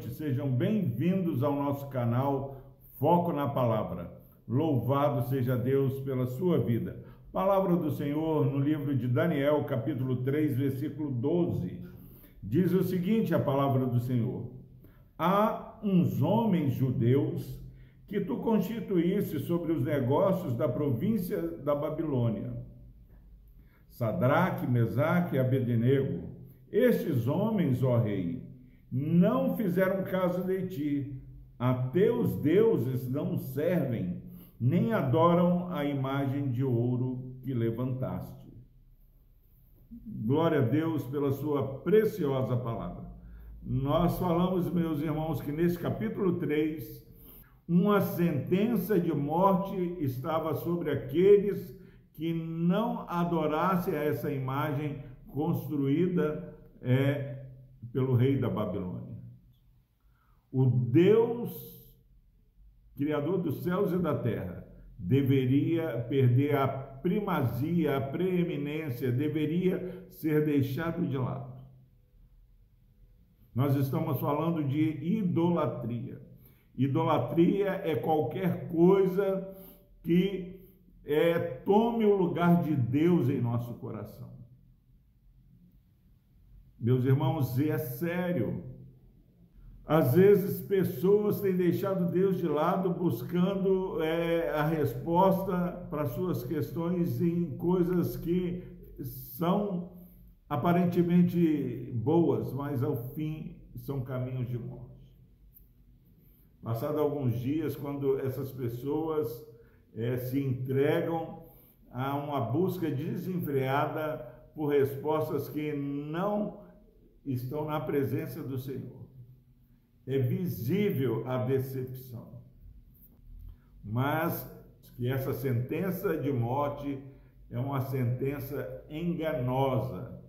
noite, sejam bem-vindos ao nosso canal Foco na Palavra. Louvado seja Deus pela sua vida. Palavra do Senhor no livro de Daniel, capítulo 3, versículo 12. Diz o seguinte: a palavra do Senhor: Há uns homens judeus que tu constituísse sobre os negócios da província da Babilônia. Sadraque, Mesaque e Abednego. Estes homens, ó rei, não fizeram caso de ti. A teus deuses não servem, nem adoram a imagem de ouro que levantaste. Glória a Deus pela sua preciosa palavra. Nós falamos, meus irmãos, que nesse capítulo 3, uma sentença de morte estava sobre aqueles que não adorassem essa imagem construída é, pelo rei da Babilônia. O Deus, Criador dos céus e da terra, deveria perder a primazia, a preeminência, deveria ser deixado de lado. Nós estamos falando de idolatria. Idolatria é qualquer coisa que é, tome o lugar de Deus em nosso coração. Meus irmãos, é sério. Às vezes pessoas têm deixado Deus de lado buscando é, a resposta para suas questões em coisas que são aparentemente boas, mas ao fim são caminhos de morte. Passado alguns dias, quando essas pessoas é, se entregam a uma busca desenfreada por respostas que não estão na presença do Senhor. É visível a decepção. Mas que essa sentença de morte é uma sentença enganosa,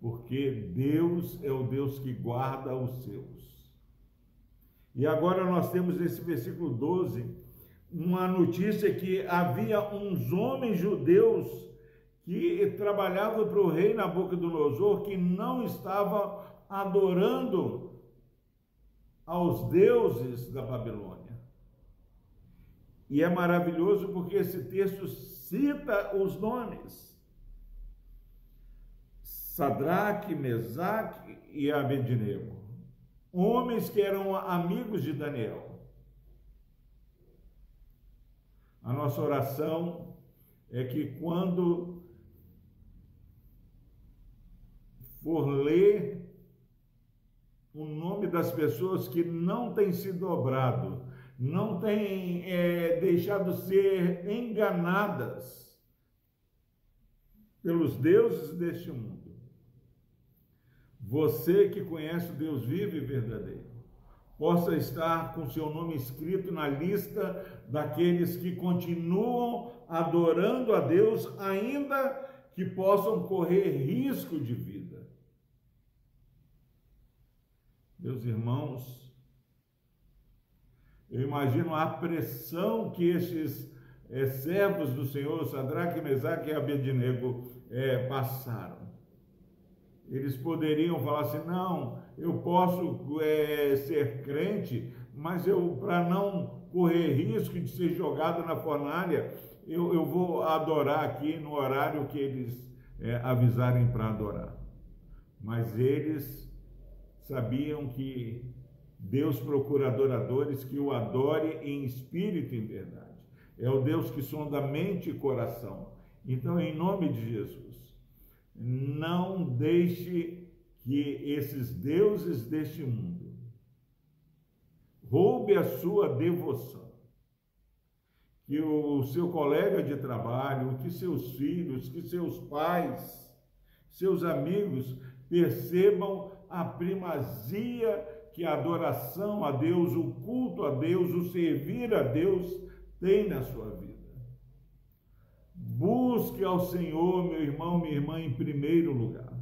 porque Deus é o Deus que guarda os seus. E agora nós temos nesse versículo 12 uma notícia que havia uns homens judeus que trabalhavam para o rei Nabucodonosor que não estavam adorando aos deuses da Babilônia. E é maravilhoso porque esse texto cita os nomes. Sadraque, Mesaque e Abednego homens que eram amigos de Daniel. A nossa oração é que quando for ler o nome das pessoas que não têm se dobrado, não têm é, deixado ser enganadas pelos deuses deste mundo você que conhece o Deus vivo e verdadeiro, possa estar com seu nome escrito na lista daqueles que continuam adorando a Deus, ainda que possam correr risco de vida. Meus irmãos, eu imagino a pressão que estes é, servos do Senhor, Sadraque, Mesaque e Abednego, é, passaram. Eles poderiam falar assim: não, eu posso é, ser crente, mas eu, para não correr risco de ser jogado na fornalha, eu, eu vou adorar aqui no horário que eles é, avisarem para adorar. Mas eles sabiam que Deus procura adoradores que o adore em espírito e em verdade. É o Deus que sonda mente e coração. Então, em nome de Jesus, não deixe que esses deuses deste mundo roube a sua devoção. Que o seu colega de trabalho, que seus filhos, que seus pais, seus amigos percebam a primazia que a adoração a Deus, o culto a Deus, o servir a Deus tem na sua vida. Busque ao Senhor, meu irmão, minha irmã, em primeiro lugar.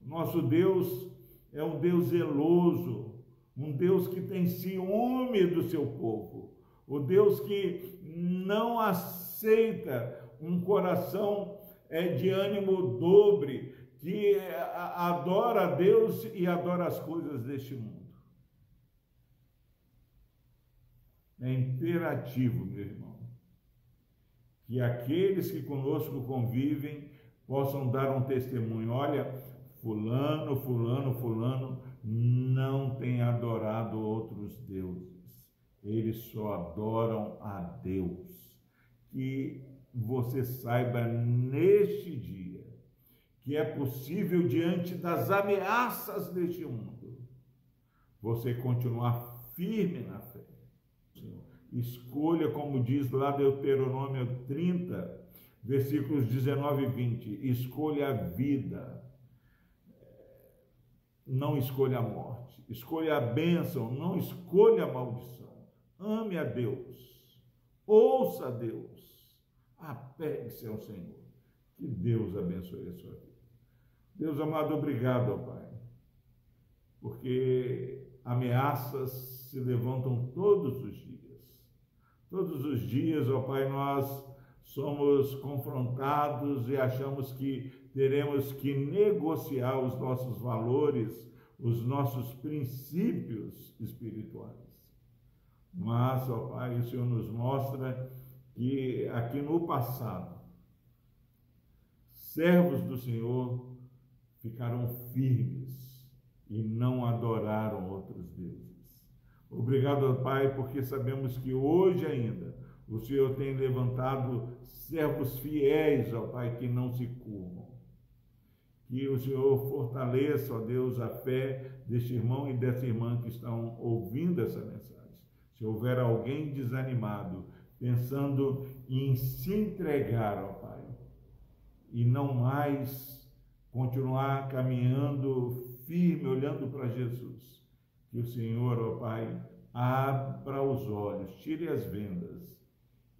Nosso Deus é um Deus zeloso, um Deus que tem ciúme do seu povo, o Deus que não aceita um coração é, de ânimo dobre, que eh, adora a Deus e adora as coisas deste mundo. É imperativo, meu irmão, que aqueles que conosco convivem possam dar um testemunho. Olha, fulano, fulano, fulano não tem adorado outros deuses. Eles só adoram a Deus. Que você saiba neste dia que é possível, diante das ameaças deste mundo, você continuar firme na fé. Escolha, como diz lá Deuteronômio 30, versículos 19 e 20: escolha a vida, não escolha a morte. Escolha a bênção, não escolha a maldição. Ame a Deus, ouça a Deus, apegue-se ao Senhor. Que Deus abençoe a sua vida. Deus amado, obrigado, ó Pai, porque ameaças se levantam todos os dias. Todos os dias, ó Pai, nós somos confrontados e achamos que teremos que negociar os nossos valores, os nossos princípios espirituais. Mas, ó Pai, o Senhor nos mostra que aqui no passado, servos do Senhor ficaram firmes e não adoraram outros deuses. Obrigado, Pai, porque sabemos que hoje ainda o Senhor tem levantado servos fiéis, ó Pai, que não se curvam. Que o Senhor fortaleça, ó Deus, a fé deste irmão e dessa irmã que estão ouvindo essa mensagem. Se houver alguém desanimado, pensando em se entregar, ó Pai, e não mais continuar caminhando firme, olhando para Jesus, que o Senhor, ó Pai, abra os olhos, tire as vendas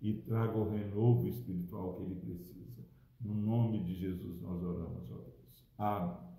e traga o renovo espiritual que ele precisa. No nome de Jesus nós oramos, ó Deus. Amém.